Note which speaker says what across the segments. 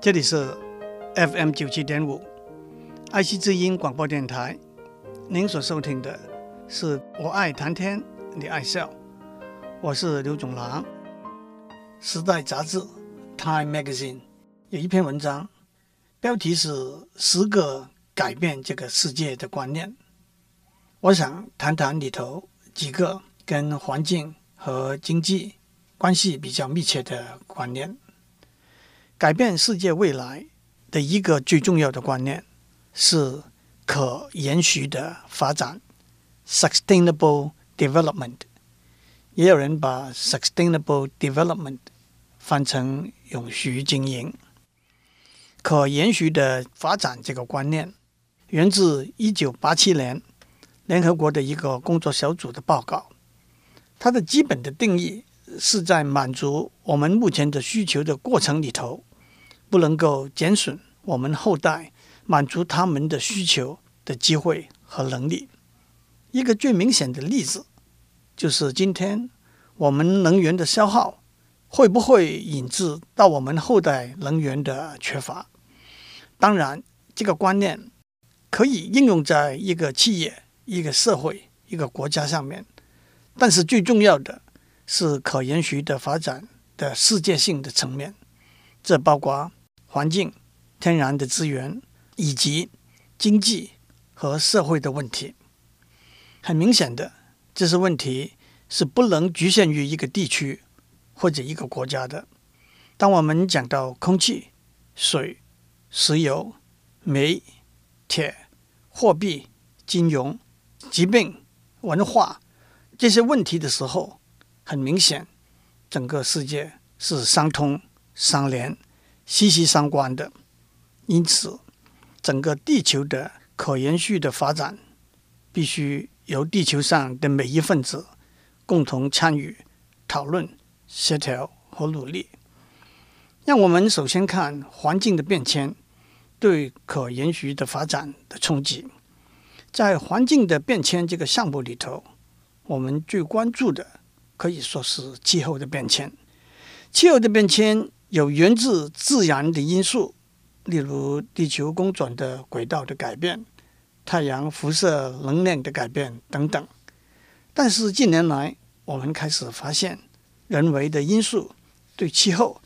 Speaker 1: 这里是 FM 九七点五，爱惜之音广播电台。您所收听的是我爱谈天，你爱笑，我是刘总郎。时代杂志 Time Magazine 有一篇文章，标题是《十个改变这个世界的观念》。我想谈谈里头几个跟环境和经济关系比较密切的观念。改变世界未来的一个最重要的观念是可延续的发展 （sustainable development）。也有人把 sustainable development 翻成永续经营。可延续的发展这个观念源自一九八七年联合国的一个工作小组的报告。它的基本的定义是在满足我们目前的需求的过程里头。不能够减损我们后代满足他们的需求的机会和能力。一个最明显的例子，就是今天我们能源的消耗会不会引致到我们后代能源的缺乏？当然，这个观念可以应用在一个企业、一个社会、一个国家上面，但是最重要的是可延续的发展的世界性的层面，这包括。环境、天然的资源以及经济和社会的问题，很明显的，这些问题是不能局限于一个地区或者一个国家的。当我们讲到空气、水、石油、煤、铁、货币、金融、疾病、文化这些问题的时候，很明显，整个世界是相通相连。息息相关的，因此，整个地球的可延续的发展，必须由地球上的每一份子共同参与、讨论、协调和努力。让我们首先看环境的变迁对可延续的发展的冲击。在环境的变迁这个项目里头，我们最关注的可以说是气候的变迁。气候的变迁。有源自自然的因素，例如地球公转的轨道的改变、太阳辐射能量的改变等等。但是近年来，我们开始发现人为的因素对气候，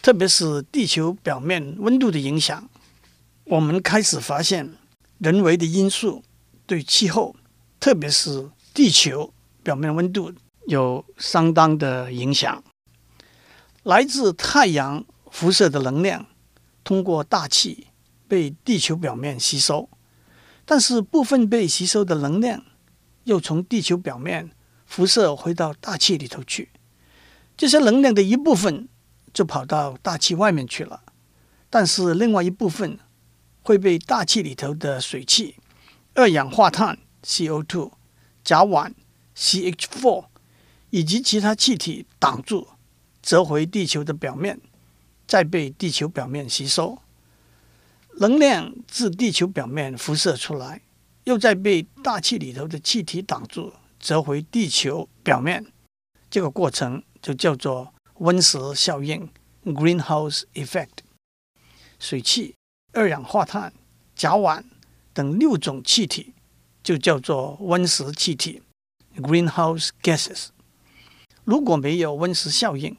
Speaker 1: 特别是地球表面温度的影响。我们开始发现人为的因素对气候，特别是地球表面温度有相当的影响。来自太阳辐射的能量通过大气被地球表面吸收，但是部分被吸收的能量又从地球表面辐射回到大气里头去。这些能量的一部分就跑到大气外面去了，但是另外一部分会被大气里头的水汽、二氧化碳 （CO2）、甲烷 （CH4） 以及其他气体挡住。折回地球的表面，再被地球表面吸收。能量自地球表面辐射出来，又再被大气里头的气体挡住，折回地球表面。这个过程就叫做温室效应 （Greenhouse Effect）。水汽、二氧化碳、甲烷等六种气体就叫做温室气体 （Greenhouse Gases）。如果没有温室效应，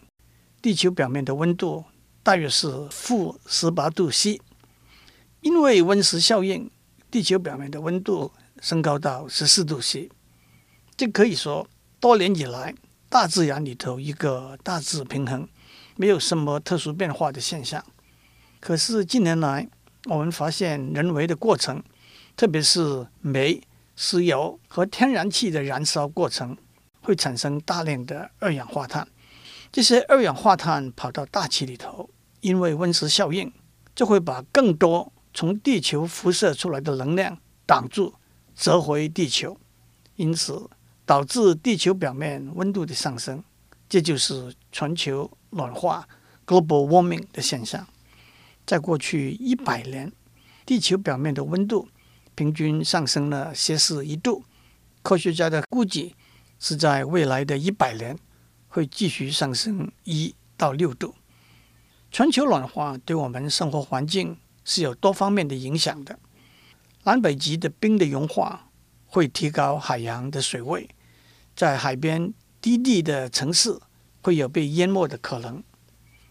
Speaker 1: 地球表面的温度大约是负十八度 C，因为温室效应，地球表面的温度升高到十四度 C。这可以说，多年以来，大自然里头一个大致平衡，没有什么特殊变化的现象。可是近年来，我们发现人为的过程，特别是煤、石油和天然气的燃烧过程，会产生大量的二氧化碳。这些二氧化碳跑到大气里头，因为温室效应，就会把更多从地球辐射出来的能量挡住，折回地球，因此导致地球表面温度的上升。这就是全球暖化 （global warming） 的现象。在过去一百年，地球表面的温度平均上升了摄氏一度。科学家的估计是在未来的一百年。会继续上升一到六度。全球暖化对我们生活环境是有多方面的影响的。南北极的冰的融化会提高海洋的水位，在海边低地的城市会有被淹没的可能。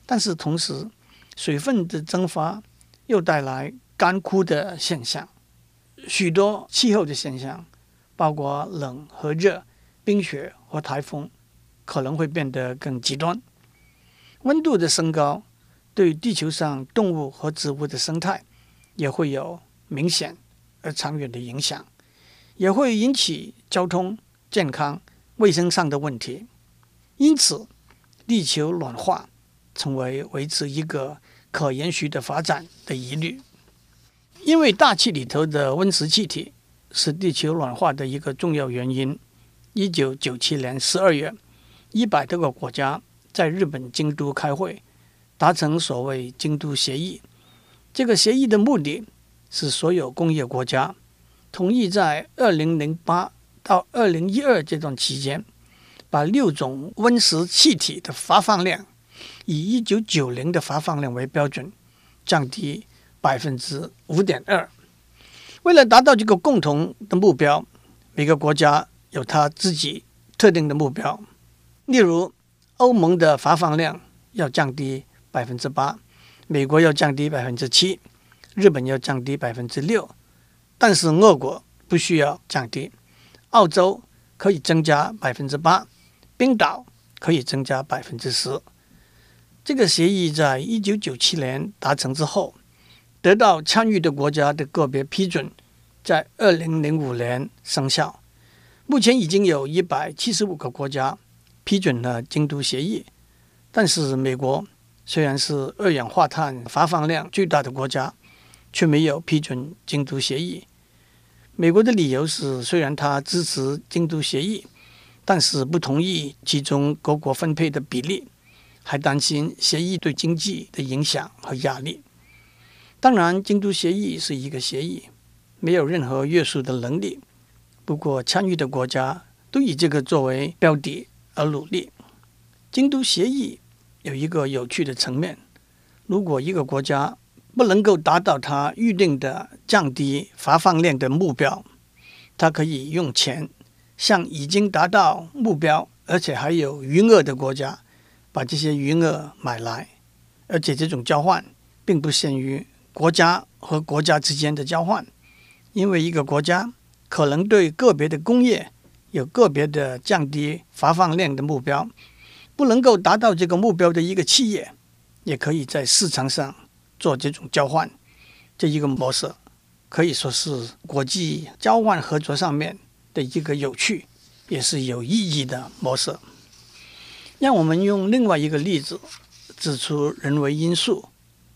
Speaker 1: 但是同时，水分的蒸发又带来干枯的现象，许多气候的现象，包括冷和热、冰雪和台风，可能会变得更极端。温度的升高对地球上动物和植物的生态也会有明显而长远的影响，也会引起交通、健康、卫生上的问题。因此，地球暖化成为维持一个可延续的发展的疑虑。因为大气里头的温室气体是地球暖化的一个重要原因。一九九七年十二月，一百多个国家在日本京都开会，达成所谓京都协议。这个协议的目的是所有工业国家同意在二零零八到二零一二这段期间，把六种温室气体的发放量以一九九零的发放量为标准，降低百分之五点二。为了达到这个共同的目标，每个国家有他自己特定的目标。例如，欧盟的发放量要降低百分之八，美国要降低百分之七，日本要降低百分之六，但是俄国不需要降低，澳洲可以增加百分之八，冰岛可以增加百分之十。这个协议在一九九七年达成之后，得到参与的国家的个别批准，在二零零五年生效。目前已经有一百七十五个国家。批准了京都协议，但是美国虽然是二氧化碳发放量最大的国家，却没有批准京都协议。美国的理由是，虽然他支持京都协议，但是不同意其中各国分配的比例，还担心协议对经济的影响和压力。当然，京都协议是一个协议，没有任何约束的能力。不过，参与的国家都以这个作为标的。而努力。京都协议有一个有趣的层面：如果一个国家不能够达到它预定的降低发放量的目标，它可以用钱向已经达到目标而且还有余额的国家把这些余额买来。而且这种交换并不限于国家和国家之间的交换，因为一个国家可能对个别的工业。有个别的降低发放量的目标，不能够达到这个目标的一个企业，也可以在市场上做这种交换。这一个模式可以说是国际交换合作上面的一个有趣，也是有意义的模式。让我们用另外一个例子指出人为因素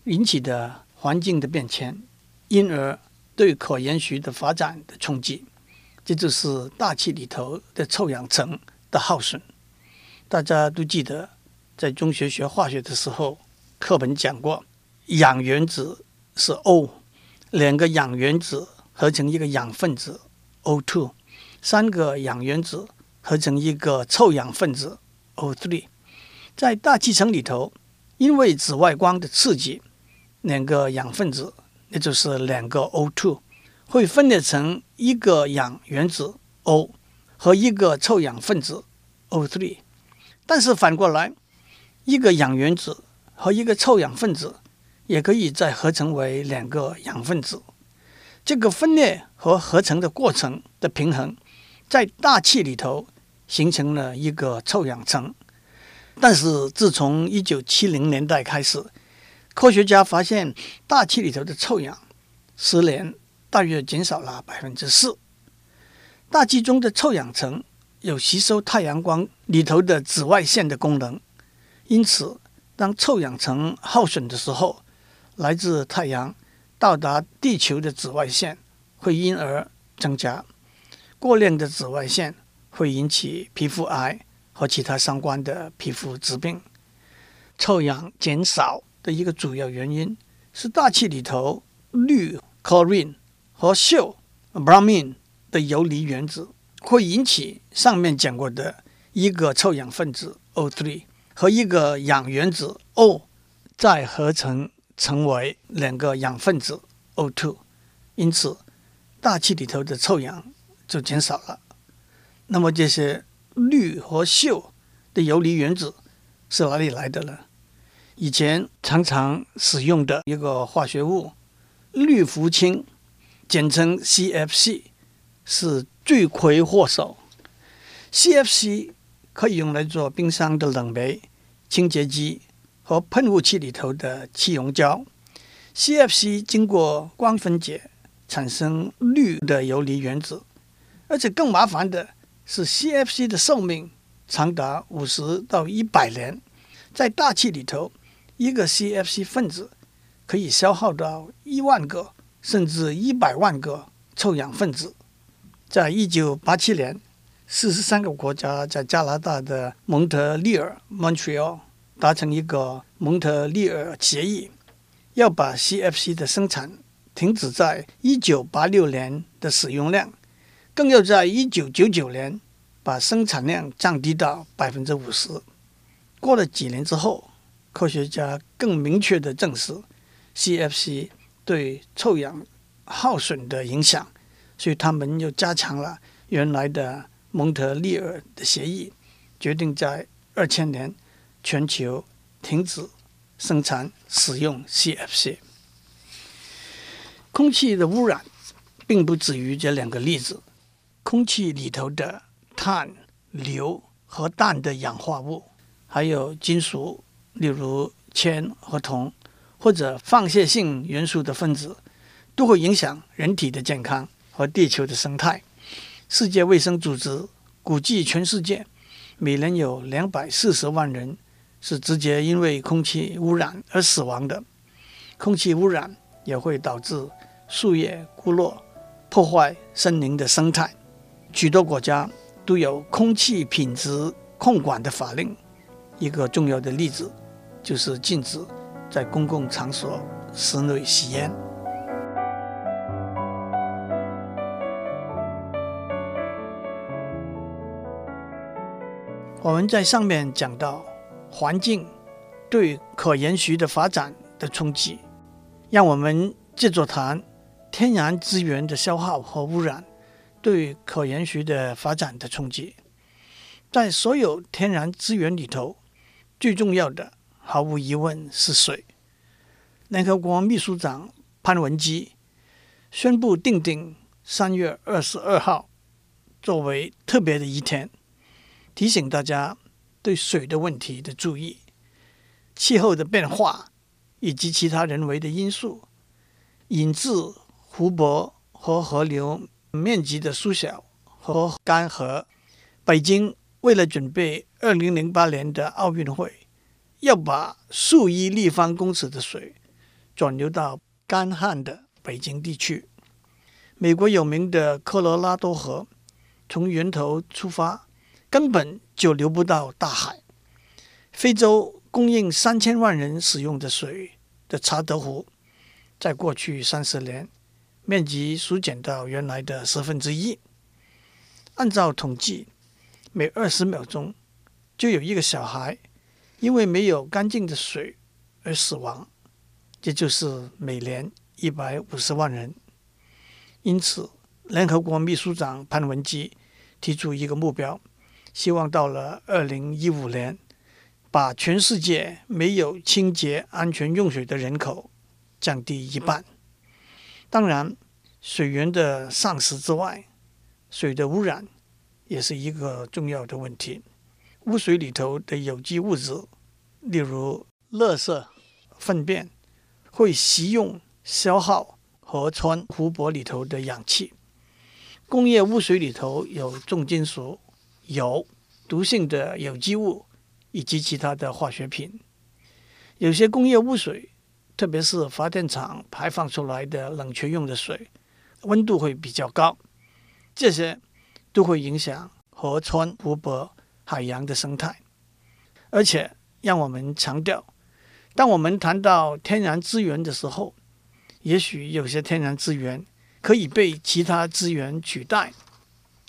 Speaker 1: 引起的环境的变迁，因而对可延续的发展的冲击。这就是大气里头的臭氧层的耗损。大家都记得，在中学学化学的时候，课本讲过，氧原子是 O，两个氧原子合成一个氧分子 O2，三个氧原子合成一个臭氧分子 O3。在大气层里头，因为紫外光的刺激，两个氧分子，也就是两个 O2。会分裂成一个氧原子 O 和一个臭氧分子 O3，但是反过来，一个氧原子和一个臭氧分子也可以再合成为两个氧分子。这个分裂和合成的过程的平衡，在大气里头形成了一个臭氧层。但是自从一九七零年代开始，科学家发现大气里头的臭氧失联。大约减少了百分之四。大气中的臭氧层有吸收太阳光里头的紫外线的功能，因此，当臭氧层耗损的时候，来自太阳到达地球的紫外线会因而增加。过量的紫外线会引起皮肤癌和其他相关的皮肤疾病。臭氧减少的一个主要原因是大气里头氯 chlorine 和溴 （bromine） 的游离原子会引起上面讲过的一个臭氧分子 O3 和一个氧原子 O 再合成成为两个氧分子 O2，因此大气里头的臭氧就减少了。那么这些氯和溴的游离原子是哪里来的呢？以前常常使用的一个化学物氯氟氢，简称 CFC，是罪魁祸首。CFC 可以用来做冰箱的冷媒、清洁剂和喷雾器里头的气溶胶。CFC 经过光分解产生氯的游离原子，而且更麻烦的是，CFC 的寿命长达五十到一百年，在大气里头。一个 CFC 分子可以消耗到一万个甚至一百万个臭氧分子。在一九八七年，四十三个国家在加拿大的蒙特利尔 （Montreal） 达成一个蒙特利尔协议，要把 CFC 的生产停止在一九八六年的使用量，更要在一九九九年把生产量降低到百分之五十。过了几年之后，科学家更明确地证实 CFC 对臭氧耗损的影响，所以他们又加强了原来的蒙特利尔的协议，决定在二千年全球停止生产使用 CFC。空气的污染并不止于这两个例子，空气里头的碳、硫和氮的氧化物，还有金属。例如铅和铜，或者放射性元素的分子，都会影响人体的健康和地球的生态。世界卫生组织估计，全世界每年有两百四十万人是直接因为空气污染而死亡的。空气污染也会导致树叶枯落，破坏森林的生态。许多国家都有空气品质控管的法令。一个重要的例子。就是禁止在公共场所室内吸烟。我们在上面讲到环境对可延续的发展的冲击，让我们接着谈天然资源的消耗和污染对可延续的发展的冲击。在所有天然资源里头，最重要的。毫无疑问是水。联合国秘书长潘文基宣布定定三月二十二号作为特别的一天，提醒大家对水的问题的注意。气候的变化以及其他人为的因素，引致湖泊和河流面积的缩小和干涸。北京为了准备二零零八年的奥运会。要把数亿立方公尺的水转流到干旱的北京地区。美国有名的科罗拉多河从源头出发，根本就流不到大海。非洲供应三千万人使用的水的查德湖，在过去三十年面积缩减到原来的十分之一。按照统计，每二十秒钟就有一个小孩。因为没有干净的水而死亡，这就是每年一百五十万人。因此，联合国秘书长潘文基提出一个目标，希望到了二零一五年，把全世界没有清洁安全用水的人口降低一半。当然，水源的丧失之外，水的污染也是一个重要的问题。污水里头的有机物质，例如垃圾、粪便，会吸用、消耗河川、湖泊里头的氧气。工业污水里头有重金属、有毒性的有机物以及其他的化学品。有些工业污水，特别是发电厂排放出来的冷却用的水，温度会比较高，这些都会影响河川、湖泊。海洋的生态，而且让我们强调，当我们谈到天然资源的时候，也许有些天然资源可以被其他资源取代，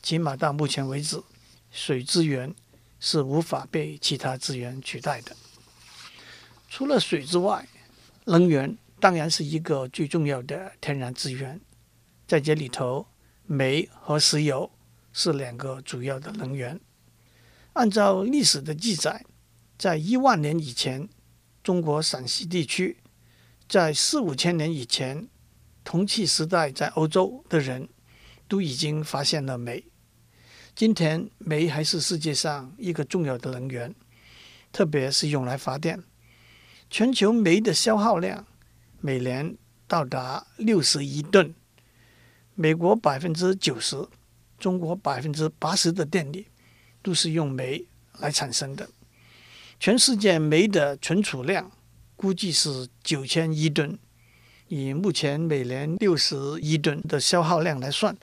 Speaker 1: 起码到目前为止，水资源是无法被其他资源取代的。除了水之外，能源当然是一个最重要的天然资源。在这里头，煤和石油是两个主要的能源。按照历史的记载，在一万年以前，中国陕西地区，在四五千年以前，铜器时代在欧洲的人都已经发现了煤。今天，煤还是世界上一个重要的能源，特别是用来发电。全球煤的消耗量每年到达六十亿吨。美国百分之九十，中国百分之八十的电力都是用煤来产生的。全世界煤的存储量估计是九千亿吨，以目前每年六十亿吨的消耗量来算，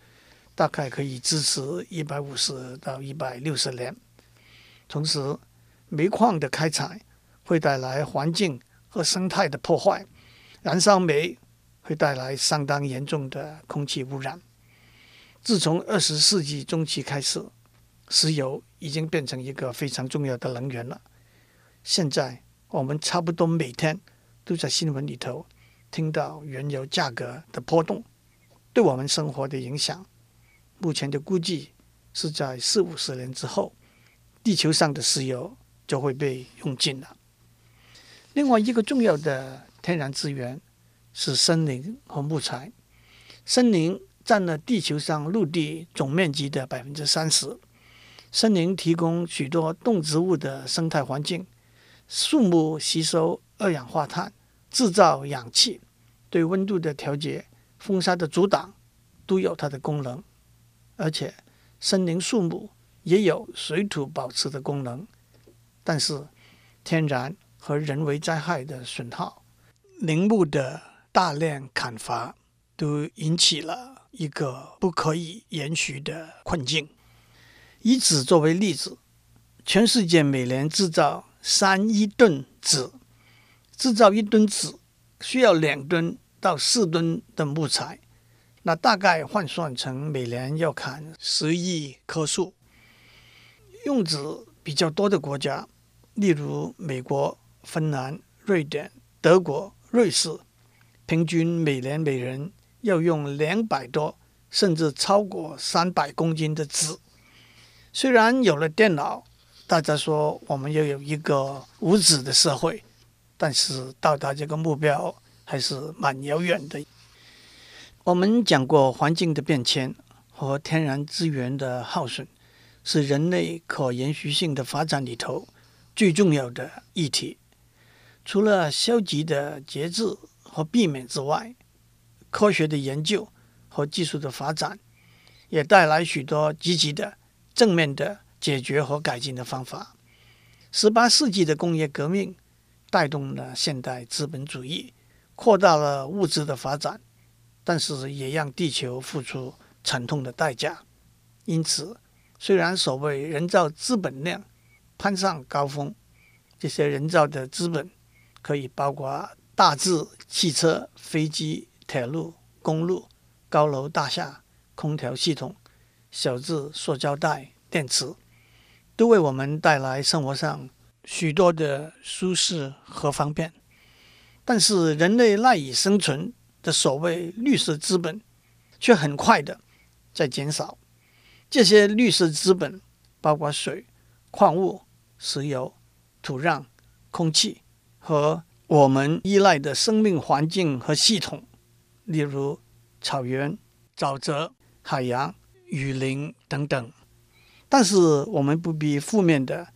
Speaker 1: 大概可以支持一百五十到一百六十年。同时，煤矿的开采会带来环境和生态的破坏，燃烧煤。会带来相当严重的空气污染。自从二十世纪中期开始，石油已经变成一个非常重要的能源了。现在我们差不多每天都在新闻里头听到原油价格的波动，对我们生活的影响。目前的估计是在四五十年之后，地球上的石油就会被用尽了。另外一个重要的天然资源。是森林和木材，森林占了地球上陆地总面积的百分之三十。森林提供许多动植物的生态环境，树木吸收二氧化碳，制造氧气，对温度的调节、风沙的阻挡都有它的功能。而且，森林树木也有水土保持的功能。但是，天然和人为灾害的损耗，林木的大量砍伐都引起了一个不可以延续的困境。以纸作为例子，全世界每年制造三亿吨纸，制造一吨纸需要两吨到四吨的木材，那大概换算成每年要砍十亿棵树。用纸比较多的国家，例如美国、芬兰、瑞典、德国、瑞士。平均每年每人要用两百多，甚至超过三百公斤的纸。虽然有了电脑，大家说我们要有一个无纸的社会，但是到达这个目标还是蛮遥远的。我们讲过，环境的变迁和天然资源的耗损是人类可延续性的发展里头最重要的议题。除了消极的节制，和避免之外，科学的研究和技术的发展也带来许多积极的、正面的解决和改进的方法。十八世纪的工业革命带动了现代资本主义，扩大了物质的发展，但是也让地球付出惨痛的代价。因此，虽然所谓人造资本量攀上高峰，这些人造的资本可以包括。大至汽车、飞机、铁路、公路、高楼大厦、空调系统；小至塑胶袋、电池，都为我们带来生活上许多的舒适和方便。但是，人类赖以生存的所谓绿色资本，却很快的在减少。这些绿色资本包括水、矿物、石油、土壤、空气和。我们依赖的生命环境和系统，例如草原、沼泽、海洋、雨林等等。但是，我们不必负面的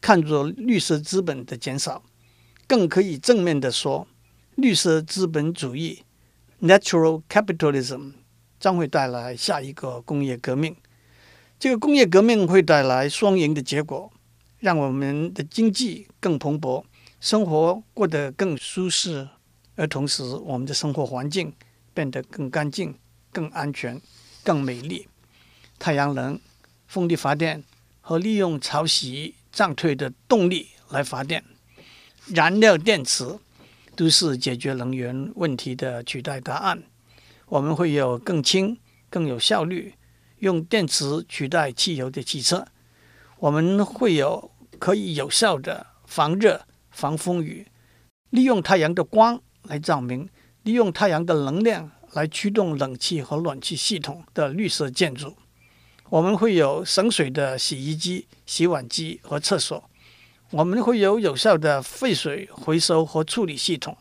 Speaker 1: 看作绿色资本的减少，更可以正面的说，绿色资本主义 （Natural Capitalism） 将会带来下一个工业革命。这个工业革命会带来双赢的结果，让我们的经济更蓬勃。生活过得更舒适，而同时，我们的生活环境变得更干净、更安全、更美丽。太阳能、风力发电和利用潮汐涨退的动力来发电，燃料电池都是解决能源问题的取代答案。我们会有更轻、更有效率用电池取代汽油的汽车。我们会有可以有效的防热。防风雨，利用太阳的光来照明，利用太阳的能量来驱动冷气和暖气系统的绿色建筑。我们会有省水的洗衣机、洗碗机和厕所。我们会有有效的废水回收和处理系统。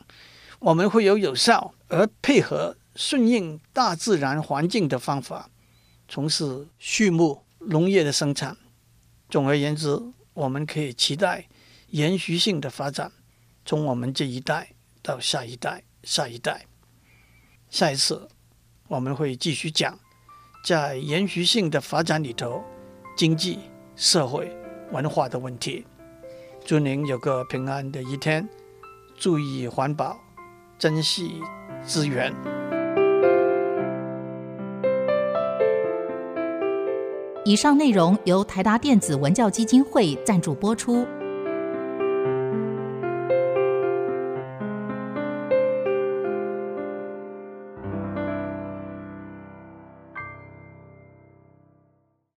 Speaker 1: 我们会有有效而配合顺应大自然环境的方法，从事畜牧农业的生产。总而言之，我们可以期待延续性的发展，从我们这一代到下一代、下一代。下一次我们会继续讲。在延续性的发展里头，经济、社会、文化的问题。祝您有个平安的一天，注意环保，珍惜资源。
Speaker 2: 以上内容由台达电子文教基金会赞助播出。